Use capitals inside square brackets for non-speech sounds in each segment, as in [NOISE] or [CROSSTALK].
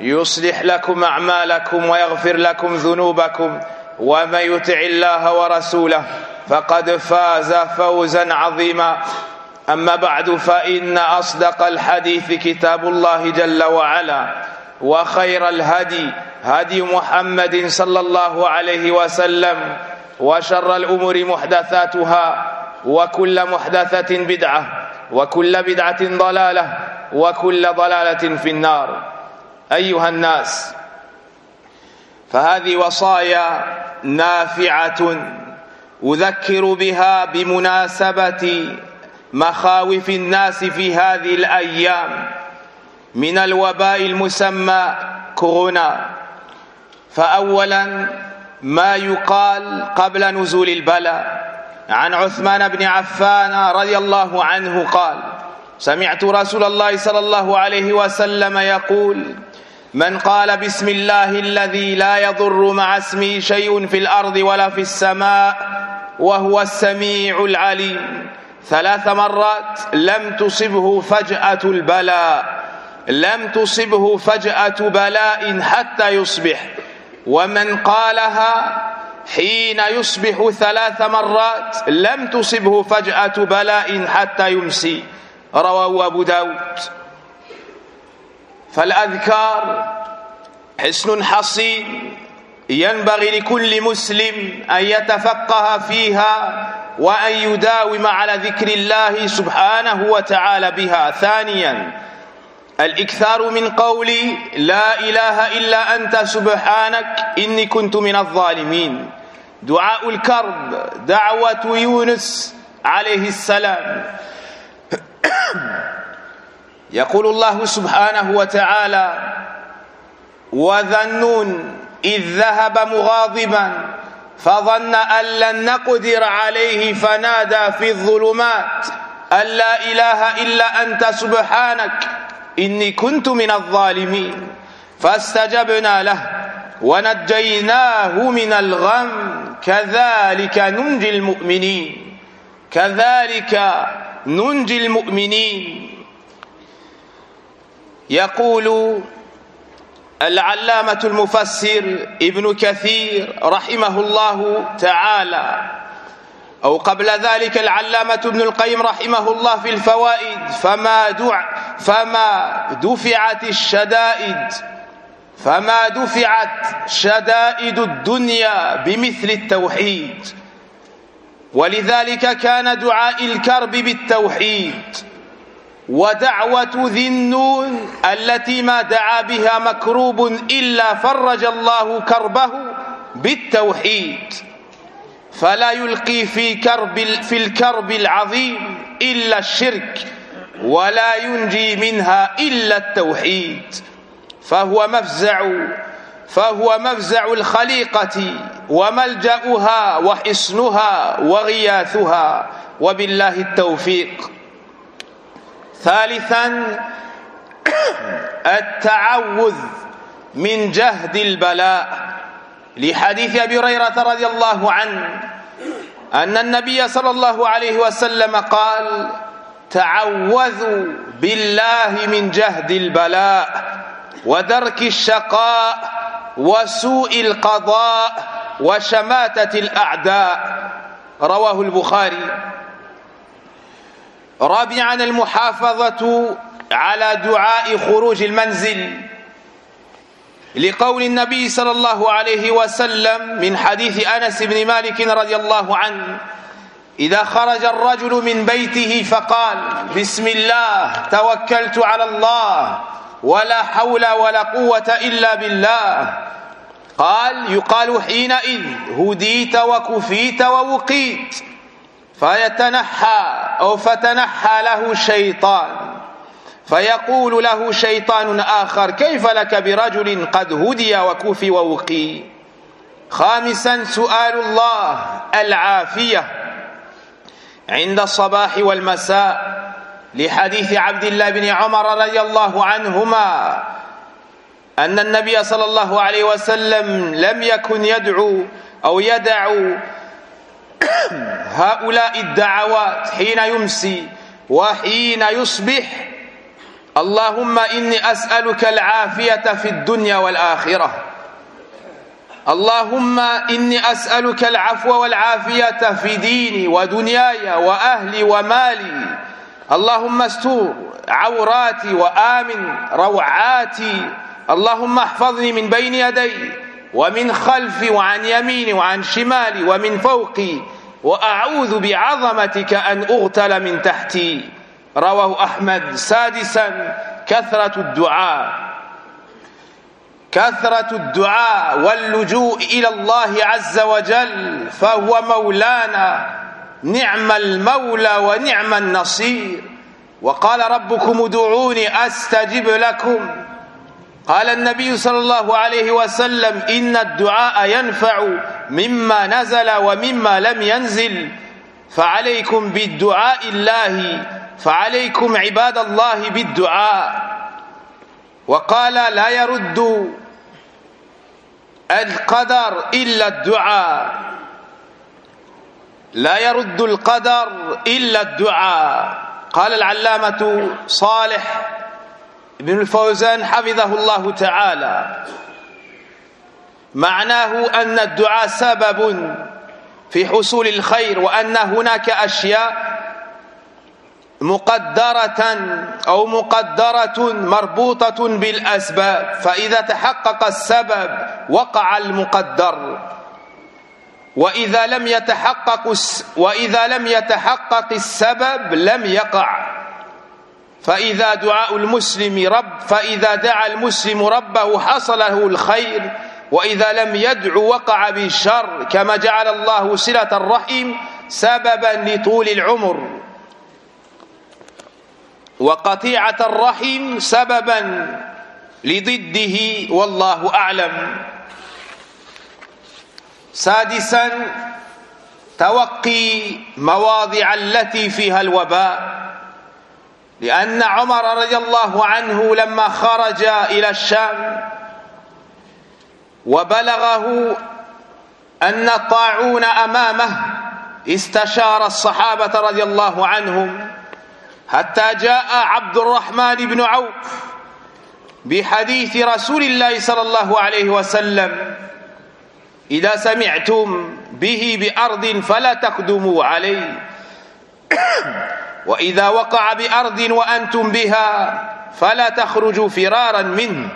يصلح لكم أعمالكم ويغفر لكم ذنوبكم ومن يطع الله ورسوله فقد فاز فوزا عظيما. أما بعد فإن أصدق الحديث كتاب الله جل وعلا وخير الهدي هدي محمد صلى الله عليه وسلم وشر الأمور محدثاتها وكل محدثة بدعة وكل بدعة ضلالة وكل ضلالة في النار. أيها الناس فهذه وصايا نافعة أذكر بها بمناسبة مخاوف الناس في هذه الأيام من الوباء المسمى كورونا. فاولا ما يقال قبل نزول البلاء عن عثمان بن عفان رضي الله عنه قال سمعت رسول الله صلى الله عليه وسلم يقول من قال بسم الله الذي لا يضر مع اسمه شيء في الأرض ولا في السماء وهو السميع العليم. ثلاث مرات لم تصبه فجأة البلاء. لم تصبه فجأة بلاء حتى يصبح. ومن قالها حين يصبح ثلاث مرات لم تصبه فجأة بلاء حتى يمسي. رواه أبو داود. فالأذكار حسن حصين ينبغي لكل مسلم أن يتفقه فيها وأن يداوم على ذكر الله سبحانه وتعالى بها. ثانيا الإكثار من قول لا إله إلا أنت سبحانك إني كنت من الظالمين. دعاء الكرب دعوة يونس عليه السلام. [COUGHS] يقول الله سبحانه وتعالى وذنون إذ ذهب مغاضبا فظن أن لن نقدر عليه فنادى في الظلمات أن لا إله إلا أنت سبحانك إني كنت من الظالمين فاستجبنا له ونجيناه من الغم كذلك ننجي المؤمنين كذلك ننجي المؤمنين يقول العلامة المفسر ابن كثير رحمه الله تعالى أو قبل ذلك العلامة ابن القيم رحمه الله في الفوائد فما دع فما دفعت الشدائد فما دفعت شدائد الدنيا بمثل التوحيد ولذلك كان دعاء الكرب بالتوحيد. ودعوة ذي النون التي ما دعا بها مكروب إلا فرج الله كربه بالتوحيد. فلا يلقي في كرب في الكرب العظيم إلا الشرك ولا ينجي منها إلا التوحيد. فهو مفزع فهو مفزع الخليقة وملجأها وحصنها وغياثها. وبالله التوفيق. ثالثا التعوذ من جهد البلاء. لحديث أبي هريرة رضي الله عنه أن النبي صلى الله عليه وسلم قال تعوذوا بالله من جهد البلاء ودرك الشقاء وسوء القضاء وشماتة الأعداء. رواه البخاري. رابعا المحافظة على دعاء خروج المنزل لقول النبي صلى الله عليه وسلم من حديث أنس بن مالك رضي الله عنه إذا خرج الرجل من بيته فقال بسم الله توكلت على الله ولا حول ولا قوة إلا بالله. قال يقال حينئذ هديت وكفيت ووقيت. فيتنحى أو فتنحى له شيطان فيقول له شيطان آخر كيف لك برجل قد هدي وكفي ووقي؟ خامسا سؤال الله العافية. عند الصباح والمساء لحديث عبد الله بن عمر رضي الله عنهما أن النبي صلى الله عليه وسلم لم يكن يدعو أو يدع هؤلاء الدعوات حين يمسي وحين يصبح اللهم إني أسألك العافية في الدنيا والآخرة. اللهم إني أسألك العفو والعافية في ديني ودنياي وأهلي ومالي. اللهم استور عوراتي وآمن روعاتي. اللهم احفظني من بين يدي. ومن خلفي وعن يميني وعن شمالي ومن فوقي وأعوذ بعظمتك أن أغتل من تحتي. رواه أحمد سادسا كثرة الدعاء. كثرة الدعاء واللجوء إلى الله عز وجل فهو مولانا. نعم المولى ونعم النصير. وقال ربكم ادعوني أستجب لكم. قال النبي صلى الله عليه وسلم إن الدعاء ينفع مما نزل ومما لم ينزل. فعليكم بالدعاء الله فعليكم عباد الله بالدعاء. وقال لا يرد القدر إلا الدعاء. لا يرد القدر إلا الدعاء. قال العلامة صالح ابن الفوزان حفظه الله تعالى. معناه أن الدعاء سبب في حصول الخير وأن هناك أشياء مقدرة أو مقدرة مربوطة بالأسباب فإذا تحقق السبب وقع المقدر. وإذا لم يتحقق وإذا لم يتحقق السبب لم يقع. فإذا دعاء المسلم رب فإذا دعا المسلم ربه حصل له الخير وإذا لم يدع وقع بالشر كما جعل الله صلة الرحم سببا لطول العمر. وقطيعة الرحم سببا لضده والله أعلم. سادسا توقي مواضع التي فيها الوباء. لأن عمر رضي الله عنه لما خرج إلى الشام وبلغه أن الطاعون أمامه استشار الصحابة رضي الله عنهم حتى جاء عبد الرحمن بن عوف بحديث رسول الله صلى الله عليه وسلم إذا سمعتم به بأرض فلا تقدموا عليه. وإذا وقع بأرض وأنتم بها فلا تخرجوا فرارا منه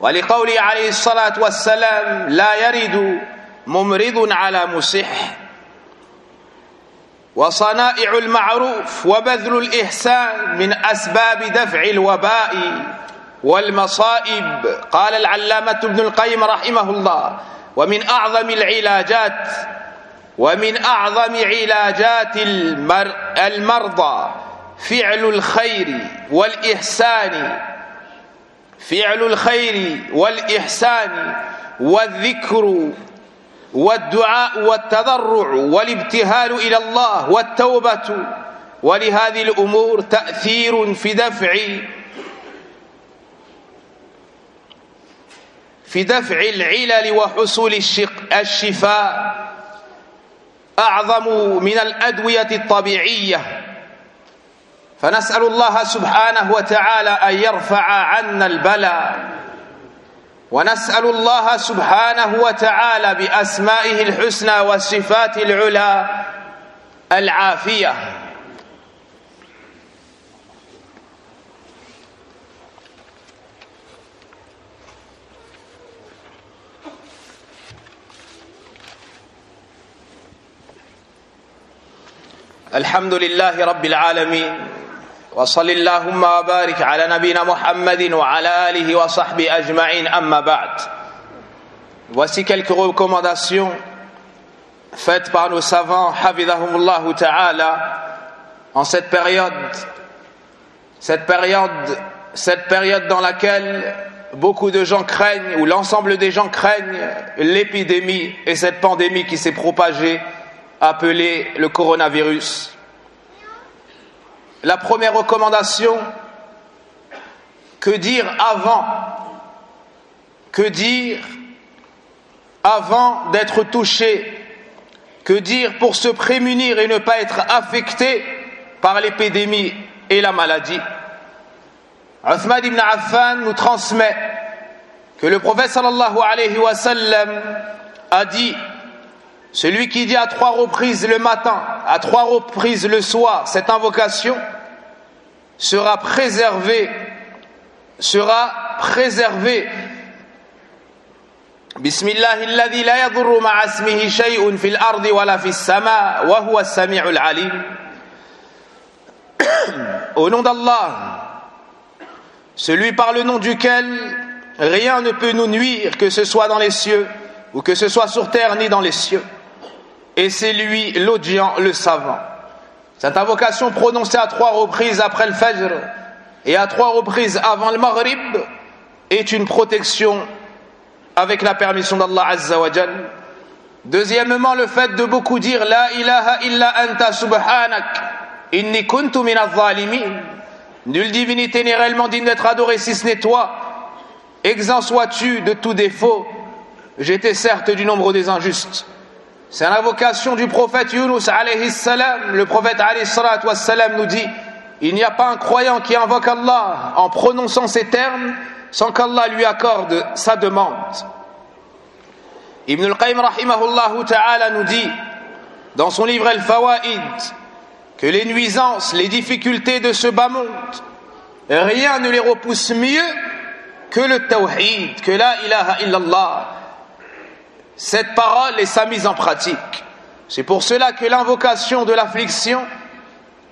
ولقوله عليه الصلاة والسلام لا يرد ممرض على مسح. وصنائع المعروف وبذل الإحسان من أسباب دفع الوباء والمصائب. قال العلامة ابن القيم رحمه الله ومن أعظم العلاجات ومن أعظم علاجات المر المرضى فعل الخير والإحسان فعل الخير والإحسان والذكر والدعاء والتضرع والابتهال إلى الله والتوبة. ولهذه الأمور تأثير في دفع في دفع العلل وحصول الشفاء. أعظم من الأدوية الطبيعية. فنسأل الله سبحانه وتعالى أن يرفع عنا البلاء. ونسأل الله سبحانه وتعالى بأسمائه الحسنى والصفات العلى العافية. الحمد لله رب العالمين وصل اللهم وبارك على نبينا محمد وعلى آله وصحبه أجمعين أما بعد Voici quelques recommandations faites par nos savants, Hafidahumullah Ta'ala, en cette période, cette période, cette période dans laquelle beaucoup de gens craignent, ou l'ensemble des gens craignent l'épidémie et cette pandémie qui s'est propagée, appelée le coronavirus. La première recommandation, que dire avant? Que dire avant d'être touché? Que dire pour se prémunir et ne pas être affecté par l'épidémie et la maladie? Uthman ibn Affan nous transmet que le prophète sallallahu alayhi wa a dit celui qui dit à trois reprises le matin, à trois reprises le soir, cette invocation sera préservé, sera préservé. Bismillah ismihi shay'un fil ardi wala fis sama wa huwa as-sami'ul alim. [COUGHS] Au nom d'Allah, celui par le nom duquel rien ne peut nous nuire, que ce soit dans les cieux ou que ce soit sur terre ni dans les cieux. Et c'est lui l'audient, le savant. Cette invocation prononcée à trois reprises après le Fajr et à trois reprises avant le Maghrib est une protection avec la permission d'Allah Azza wa. Deuxièmement, le fait de beaucoup dire La ilaha illa anta subhanak inni kuntu min zalimin Nulle divinité n'est réellement digne d'être adorée si ce n'est toi. Exempt sois-tu de tout défaut. J'étais certes du nombre des injustes. C'est l'invocation du prophète Yunus alayhi salam. Le prophète alayhi salam nous dit Il n'y a pas un croyant qui invoque Allah en prononçant ces termes sans qu'Allah lui accorde sa demande. Ibn al-Qayyim ta'ala nous dit dans son livre Al-Fawaid que les nuisances, les difficultés de ce bas monde, rien ne les repousse mieux que le tawhid, que la ilaha illallah, cette parole et sa mise en pratique. C'est pour cela que l'invocation de l'affliction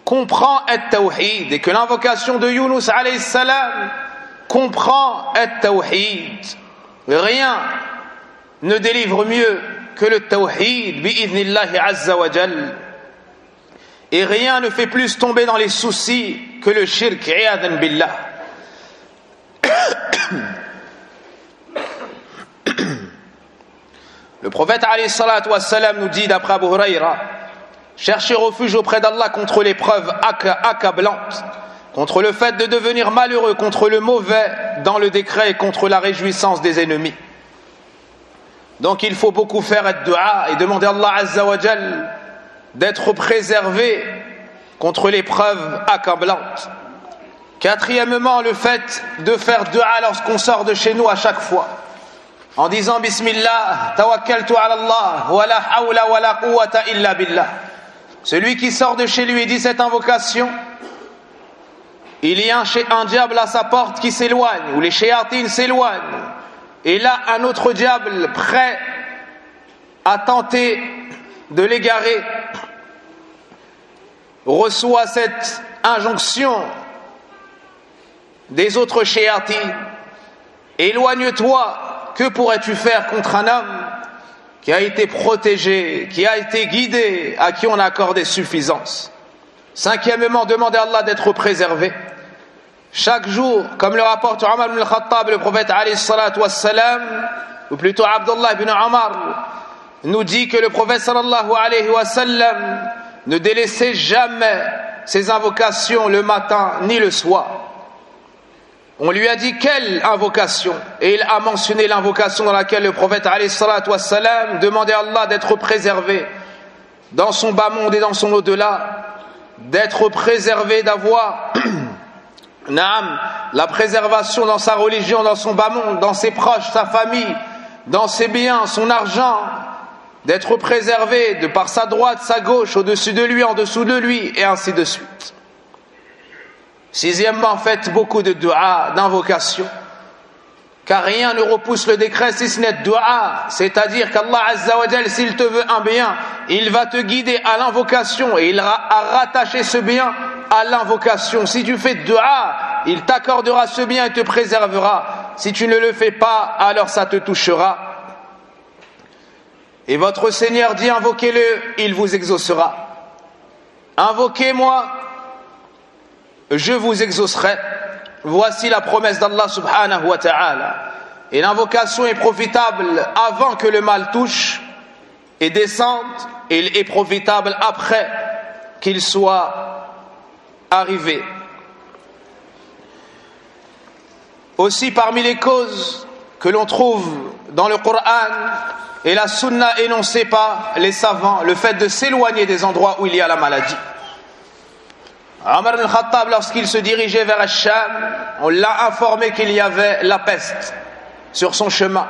comprend et tawhid et que l'invocation de Yunus alayhi salam comprend et tawhid. Rien ne délivre mieux que le tawhid bi'idnillahi azza wa jal. Et rien ne fait plus tomber dans les soucis que le shirk billah. [COUGHS] Le prophète nous dit d'après Abu Huraira Cherchez refuge auprès d'Allah contre l'épreuve accablante, contre le fait de devenir malheureux, contre le mauvais dans le décret et contre la réjouissance des ennemis. Donc il faut beaucoup faire dua et demander à Allah Azza wa d'être préservé contre l'épreuve accablante. Quatrièmement, le fait de faire dua lorsqu'on sort de chez nous à chaque fois en disant Bismillah, tawakkaltu ala Allah, wa la hawla wa la illa billah. Celui qui sort de chez lui et dit cette invocation, il y a un, diable à sa porte qui s'éloigne, ou les shéatines s'éloignent, et là un autre diable prêt à tenter de l'égarer reçoit cette injonction des autres shéatines. Éloigne-toi que pourrais-tu faire contre un homme qui a été protégé, qui a été guidé, à qui on a accordé suffisance? Cinquièmement, demander à Allah d'être préservé. Chaque jour, comme le rapporte Omar ibn al-Khattab, le prophète wassalam, ou plutôt Abdullah ibn Omar, nous dit que le prophète sallallahu alayhi wa sallam ne délaissait jamais ses invocations le matin ni le soir. On lui a dit quelle invocation Et il a mentionné l'invocation dans laquelle le prophète wassalam, demandait à Allah d'être préservé dans son bas monde et dans son au-delà, d'être préservé, d'avoir [CLEARS THROAT] la préservation dans sa religion, dans son bas monde, dans ses proches, sa famille, dans ses biens, son argent, d'être préservé de par sa droite, sa gauche, au-dessus de lui, en dessous de lui, et ainsi de suite. Sixièmement, faites beaucoup de dua, d'invocation. Car rien ne repousse le décret si ce n'est dua. C'est-à-dire qu'Allah Azza wa s'il te veut un bien, il va te guider à l'invocation et il a rattaché ce bien à l'invocation. Si tu fais dua, il t'accordera ce bien et te préservera. Si tu ne le fais pas, alors ça te touchera. Et votre Seigneur dit invoquez-le, il vous exaucera. Invoquez-moi, je vous exaucerai. Voici la promesse d'Allah subhanahu wa ta'ala. Et l'invocation est profitable avant que le mal touche et descende, et est profitable après qu'il soit arrivé. Aussi parmi les causes que l'on trouve dans le Coran et la sunna énoncée par les savants, le fait de s'éloigner des endroits où il y a la maladie. Omar al-Khattab, lorsqu'il se dirigeait vers Hacham, on l'a informé qu'il y avait la peste sur son chemin.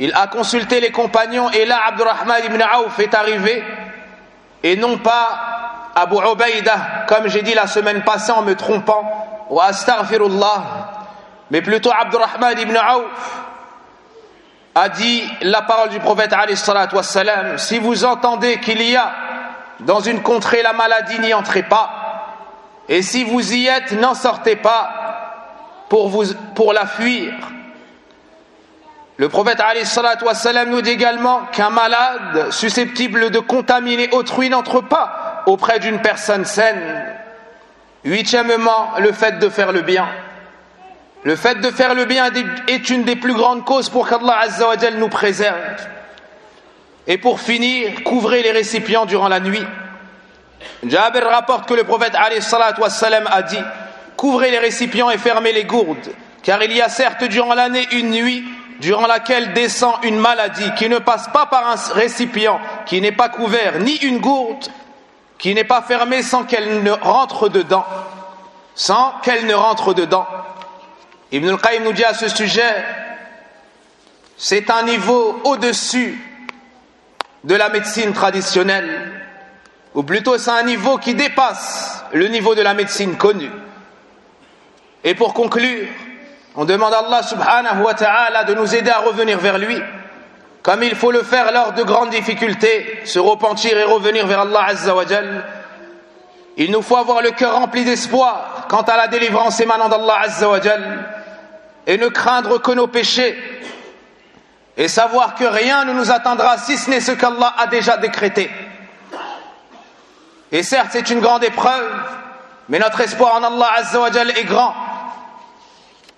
Il a consulté les compagnons et là Abdurrahman ibn Auf est arrivé et non pas Abu Ubaïda, comme j'ai dit la semaine passée en me trompant, ou astaghfirullah, mais plutôt Abdurrahman ibn Auf a dit la parole du prophète wassalam, si vous entendez qu'il y a dans une contrée la maladie, n'y entrez pas, et si vous y êtes, n'en sortez pas pour, vous, pour la fuir. Le prophète nous dit également qu'un malade susceptible de contaminer autrui n'entre pas auprès d'une personne saine. Huitièmement, le fait de faire le bien. Le fait de faire le bien est une des plus grandes causes pour qu'Allah nous préserve. Et pour finir, couvrez les récipients durant la nuit. Jabir rapporte que le prophète a dit Couvrez les récipients et fermez les gourdes, car il y a certes durant l'année une nuit durant laquelle descend une maladie qui ne passe pas par un récipient qui n'est pas couvert, ni une gourde qui n'est pas fermée sans qu'elle ne rentre dedans. Sans qu'elle ne rentre dedans. Ibn al-Qayyim nous dit à ce sujet, c'est un niveau au-dessus de la médecine traditionnelle, ou plutôt c'est un niveau qui dépasse le niveau de la médecine connue. Et pour conclure, on demande à Allah subhanahu wa ta'ala de nous aider à revenir vers lui, comme il faut le faire lors de grandes difficultés, se repentir et revenir vers Allah azza wa Il nous faut avoir le cœur rempli d'espoir quant à la délivrance émanant d'Allah azza wa et ne craindre que nos péchés et savoir que rien ne nous attendra si ce n'est ce qu'Allah a déjà décrété. Et certes, c'est une grande épreuve, mais notre espoir en Allah Azzawajal est grand.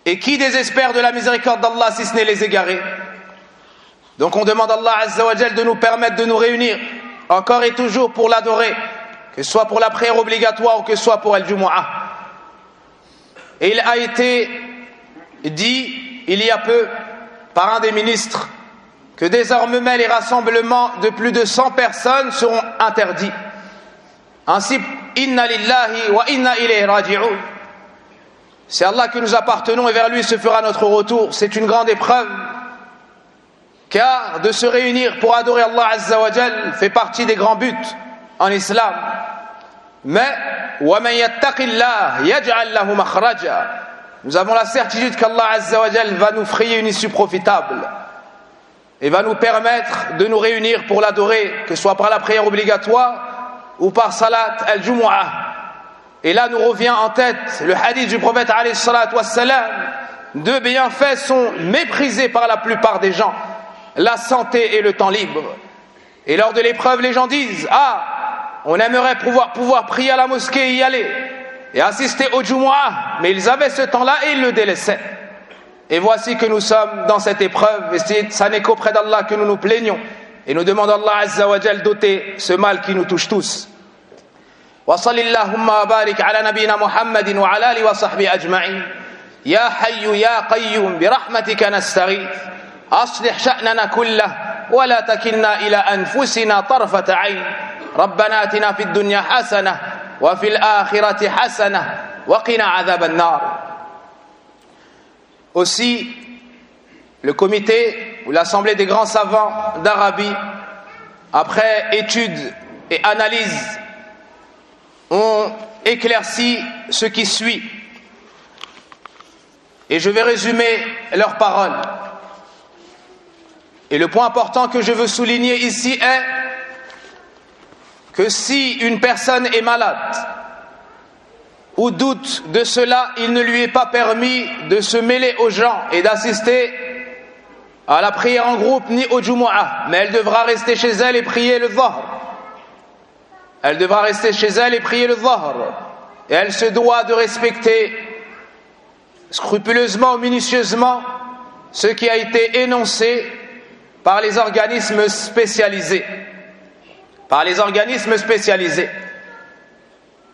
Et qui désespère de la miséricorde d'Allah si ce n'est les égarés? Donc on demande à Allah Azzawajal de nous permettre de nous réunir encore et toujours pour l'adorer, que ce soit pour la prière obligatoire ou que ce soit pour El Jumu'ah. Et il a été dit il y a peu par un des ministres que désormais les rassemblements de plus de 100 personnes seront interdits. Ainsi, inna lillahi wa inna ilayhi raji'un. C'est Allah que nous appartenons et vers lui se fera notre retour. C'est une grande épreuve. Car de se réunir pour adorer Allah Azza wa fait partie des grands buts en islam. Mais, man yattaqillah yaj'al lahu makhraja. Nous avons la certitude qu'Allah va nous frayer une issue profitable et va nous permettre de nous réunir pour l'adorer, que ce soit par la prière obligatoire ou par salat al-jumu'ah. Et là nous revient en tête le hadith du prophète wassalam, deux bienfaits sont méprisés par la plupart des gens, la santé et le temps libre. Et lors de l'épreuve, les gens disent, ah, on aimerait pouvoir, pouvoir prier à la mosquée et y aller et assister au Jumu'ah, mais ils avaient ce temps-là et ils le délaissaient. Et voici que nous sommes dans cette épreuve, et ça n'est qu'auprès d'Allah que nous nous plaignons, et nous demandons à Allah Azza wa Jal d'ôter ce mal qui nous touche tous. وصل اللهم وبارك على نبينا محمد وعلى اله وصحبه اجمعين يا حي يا قيوم برحمتك نستغيث اصلح شاننا كله ولا تكلنا إلى انفسنا طرفه عين ربنا اتنا في الدنيا حسنه وفي الآخرة حسنة وقنا عذاب النار Aussi, le comité ou l'assemblée des grands savants d'Arabie, après étude et analyse, ont éclairci ce qui suit. Et je vais résumer leurs paroles. Et le point important que je veux souligner ici est que si une personne est malade ou doute de cela, il ne lui est pas permis de se mêler aux gens et d'assister à la prière en groupe ni au Jumu'ah, mais elle devra rester chez elle et prier le Dhahr. Elle devra rester chez elle et prier le Dhahr. Et elle se doit de respecter scrupuleusement, minutieusement, ce qui a été énoncé par les organismes spécialisés. Par les organismes spécialisés.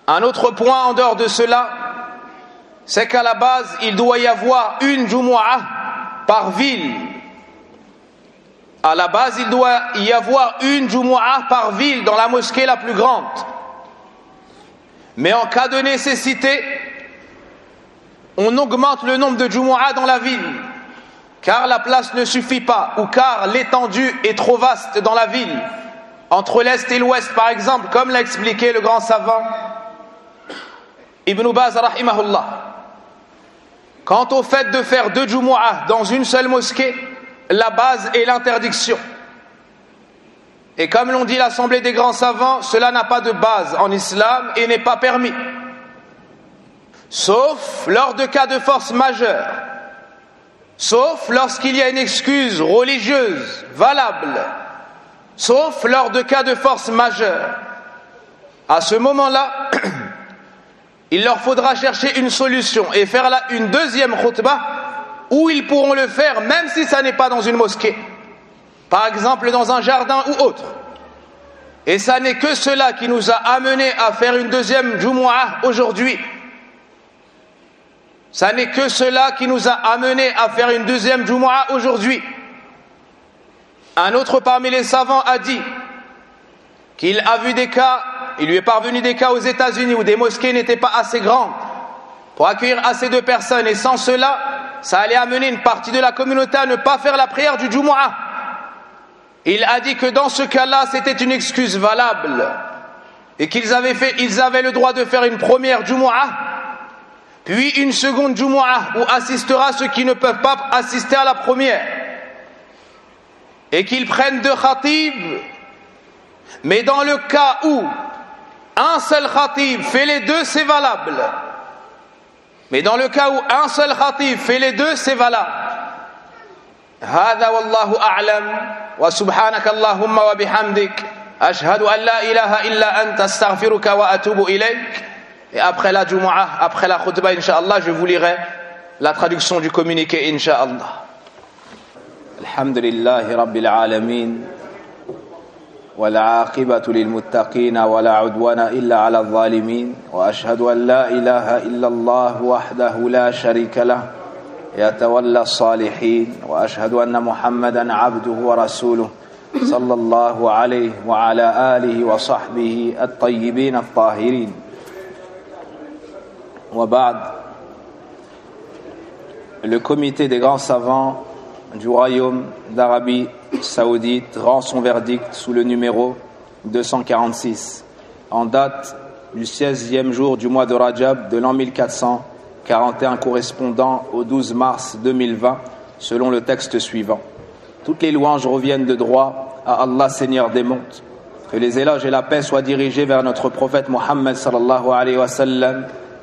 Un autre point en dehors de cela, c'est qu'à la base, il doit y avoir une Jumu'ah par ville. À la base, il doit y avoir une Jumu'ah par ville dans la mosquée la plus grande. Mais en cas de nécessité, on augmente le nombre de Jumu'ah dans la ville, car la place ne suffit pas, ou car l'étendue est trop vaste dans la ville, entre l'Est et l'Ouest par exemple, comme l'a expliqué le grand savant Ibn Baz rahimahullah. Quant au fait de faire deux Jumu'ah dans une seule mosquée, la base est l'interdiction. Et comme l'ont dit l'Assemblée des grands savants, cela n'a pas de base en islam et n'est pas permis. Sauf lors de cas de force majeure. Sauf lorsqu'il y a une excuse religieuse valable. Sauf lors de cas de force majeure. À ce moment-là, [CLEARS THROAT] il leur faudra chercher une solution et faire là une deuxième khutbah où ils pourront le faire même si ça n'est pas dans une mosquée. Par exemple dans un jardin ou autre. Et ça n'est que cela qui nous a amené à faire une deuxième Jumu'ah aujourd'hui. Ça n'est que cela qui nous a amené à faire une deuxième Jumu'ah aujourd'hui. Un autre parmi les savants a dit qu'il a vu des cas, il lui est parvenu des cas aux États-Unis où des mosquées n'étaient pas assez grandes pour accueillir assez de personnes et sans cela, ça allait amener une partie de la communauté à ne pas faire la prière du Jumu'ah. Il a dit que dans ce cas-là, c'était une excuse valable et qu'ils avaient le droit de faire une première Jumu'ah, puis une seconde Jumu'ah où assistera ceux qui ne peuvent pas assister à la première et qu'ils prennent deux khatibs mais dans le cas où un seul khatib fait les deux, c'est valable. Mais dans le cas où un seul khatib fait les deux, c'est valable. هذا والله أعلم وسبحانك اللهم وبحمدك أشهد أن لا إله إلا أنت أستغفرك وأتوب إليك Et après la Jumu'ah, après la khutbah, Inch'Allah, je vous lirai la traduction du communiqué, Inch'Allah. Alhamdulillahi Rabbil Alamin. والعاقبة للمتقين ولا عدوان إلا على الظالمين وأشهد أن لا إله إلا الله وحده لا شريك له يتولى الصالحين وأشهد أن محمدا عبده ورسوله صلى الله عليه وعلى آله وصحبه الطيبين الطاهرين. وبعد le comité des grands savants du royaume d'Arabie saoudite rend son verdict sous le numéro 246 en date du 16e jour du mois de Rajab de l'an 1441 correspondant au 12 mars 2020 selon le texte suivant. Toutes les louanges reviennent de droit à Allah Seigneur des montes. Que les éloges et la paix soient dirigés vers notre prophète Mohammed sallallahu alayhi wa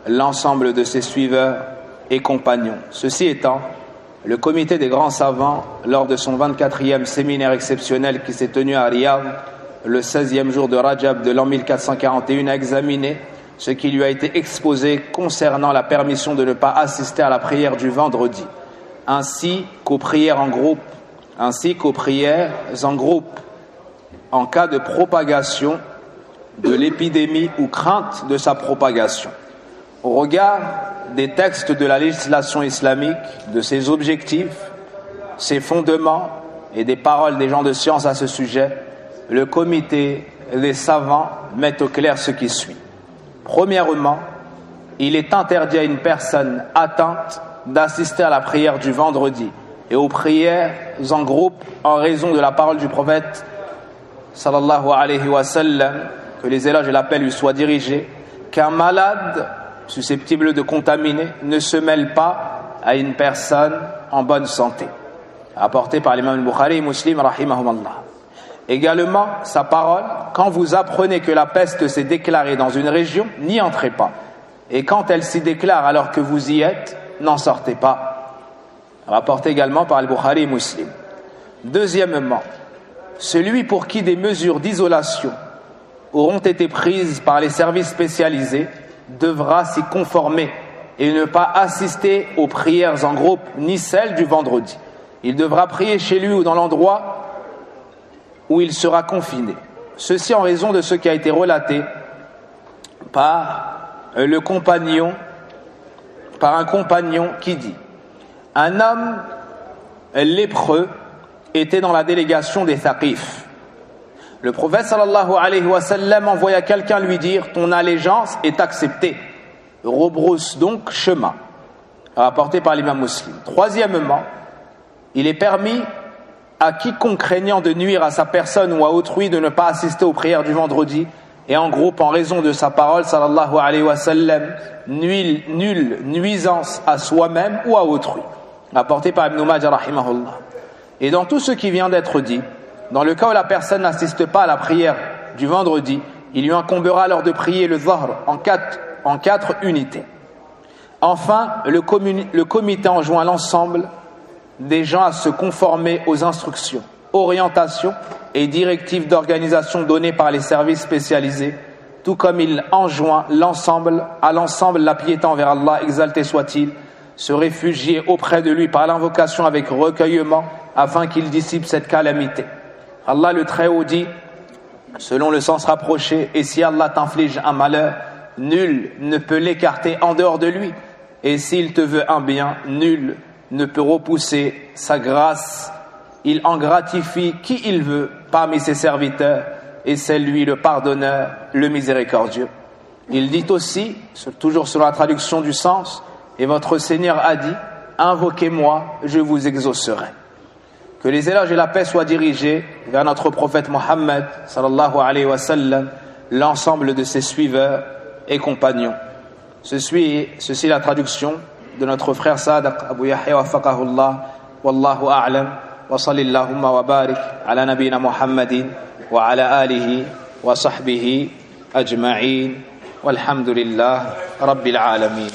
l'ensemble de ses suiveurs et compagnons. Ceci étant, le comité des grands savants, lors de son 24e séminaire exceptionnel qui s'est tenu à Riyad le 16e jour de Rajab de l'an 1441, a examiné ce qui lui a été exposé concernant la permission de ne pas assister à la prière du vendredi, ainsi qu'aux prières en groupe, ainsi qu'aux prières en groupe. En cas de propagation de l'épidémie ou crainte de sa propagation. Au regard des textes de la législation islamique, de ses objectifs, ses fondements et des paroles des gens de science à ce sujet, le comité des savants met au clair ce qui suit. Premièrement, il est interdit à une personne atteinte d'assister à la prière du vendredi et aux prières en groupe en raison de la parole du prophète sallallahu alayhi wa sallam, que les éloges et l'appel lui soient dirigés, qu'un malade susceptible de contaminer ne se mêle pas à une personne en bonne santé. Apporté par l'imam Bukhari et Muslim. Également, sa parole, quand vous apprenez que la peste s'est déclarée dans une région, n'y entrez pas. Et quand elle s'y déclare alors que vous y êtes, n'en sortez pas. Rapporté également par Al-Bukhari Muslim. Deuxièmement, celui pour qui des mesures d'isolation auront été prises par les services spécialisés devra s'y conformer et ne pas assister aux prières en groupe ni celles du vendredi. Il devra prier chez lui ou dans l'endroit où il sera confiné. Ceci en raison de ce qui a été relaté par le compagnon, par un compagnon qui dit Un homme lépreux était dans la délégation des Thaqif. Le prophète sallallahu alayhi wa sallam envoya quelqu'un lui dire Ton allégeance est acceptée. Rebrousse donc chemin. Rapporté par l'imam muslim. Troisièmement, il est permis à quiconque craignant de nuire à sa personne ou à autrui de ne pas assister aux prières du vendredi et en groupe en raison de sa parole sallallahu alayhi wa sallam nulle nuisance à soi-même ou à autrui rapporté par Ibn Majah et dans tout ce qui vient d'être dit dans le cas où la personne n'assiste pas à la prière du vendredi il lui incombera alors de prier le zahr en quatre, unités enfin le, le comité enjoint l'ensemble des gens à se conformer aux instructions, orientations et directives d'organisation données par les services spécialisés, tout comme il enjoint l'ensemble, à l'ensemble la piété envers Allah, exalté soit-il, se réfugier auprès de lui par l'invocation avec recueillement afin qu'il dissipe cette calamité. Allah le Très-Haut dit, selon le sens rapproché, et si Allah t'inflige un malheur, nul ne peut l'écarter en dehors de lui, et s'il te veut un bien, nul ne peut repousser sa grâce. Il en gratifie qui il veut parmi ses serviteurs et c'est lui le pardonneur, le miséricordieux. Il dit aussi, toujours sur la traduction du sens, et votre Seigneur a dit, invoquez-moi, je vous exaucerai. Que les éloges et la paix soient dirigés vers notre prophète Mohammed, sallallahu wa l'ensemble de ses suiveurs et compagnons. Ceci, est la traduction de notre frère Sadaq Abu Yahya wafaqahullah. Wallahu a'lam. Wa sallallahu wa barik ala nabina Muhammadin wa ala alihi wa sahbihi ajma'in. Walhamdulillah rabbil alamin